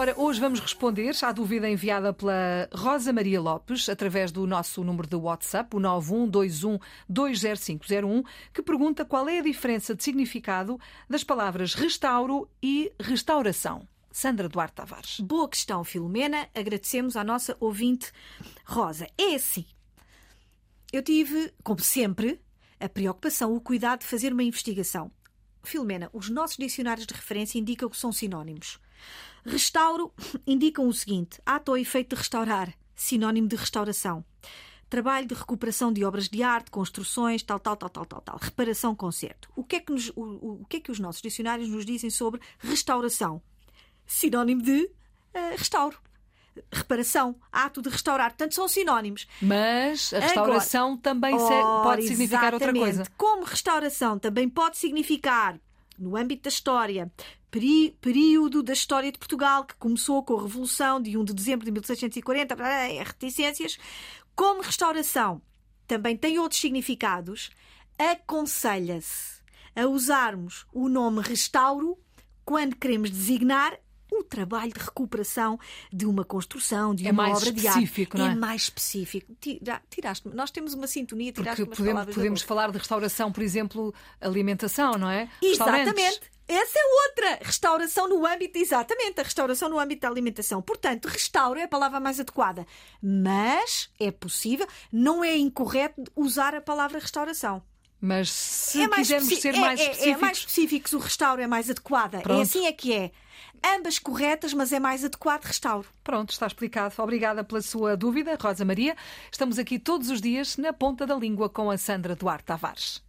Ora, hoje vamos responder à dúvida enviada pela Rosa Maria Lopes através do nosso número de WhatsApp, o 912120501, que pergunta qual é a diferença de significado das palavras restauro e restauração. Sandra Duarte Tavares. Boa questão, Filomena. Agradecemos à nossa ouvinte Rosa. É assim. Eu tive, como sempre, a preocupação, o cuidado de fazer uma investigação. Filomena, os nossos dicionários de referência indicam que são sinónimos. Restauro indicam o seguinte: ato ou efeito de restaurar, sinónimo de restauração. Trabalho de recuperação de obras de arte, construções, tal, tal, tal, tal, tal, tal. Reparação, conserto. O que, é que nos, o, o, que é que os nossos dicionários nos dizem sobre restauração? Sinónimo de uh, restauro reparação, ato de restaurar. Portanto, são sinónimos. Mas a restauração Agora, também ora, pode significar outra coisa. Como restauração também pode significar, no âmbito da história, período da história de Portugal, que começou com a Revolução de 1 de dezembro de 1640, reticências, como restauração também tem outros significados, aconselha-se a usarmos o nome restauro quando queremos designar trabalho de recuperação de uma construção, de é uma obra de arte. Não é? é mais específico. Tiraste, nós temos uma sintonia, tiraste Porque podemos, podemos falar de restauração, por exemplo, alimentação, não é? Exatamente. Essa é outra. Restauração no âmbito, exatamente, a restauração no âmbito da alimentação. Portanto, restauro é a palavra mais adequada. Mas é possível, não é incorreto usar a palavra restauração. Mas se é quisermos ser mais é, específicos. É, é mais específicos, o restauro é mais adequada. É Pronto. É assim é que é. Ambas corretas, mas é mais adequado restauro. Pronto, está explicado. Obrigada pela sua dúvida, Rosa Maria. Estamos aqui todos os dias na ponta da língua com a Sandra Duarte Tavares.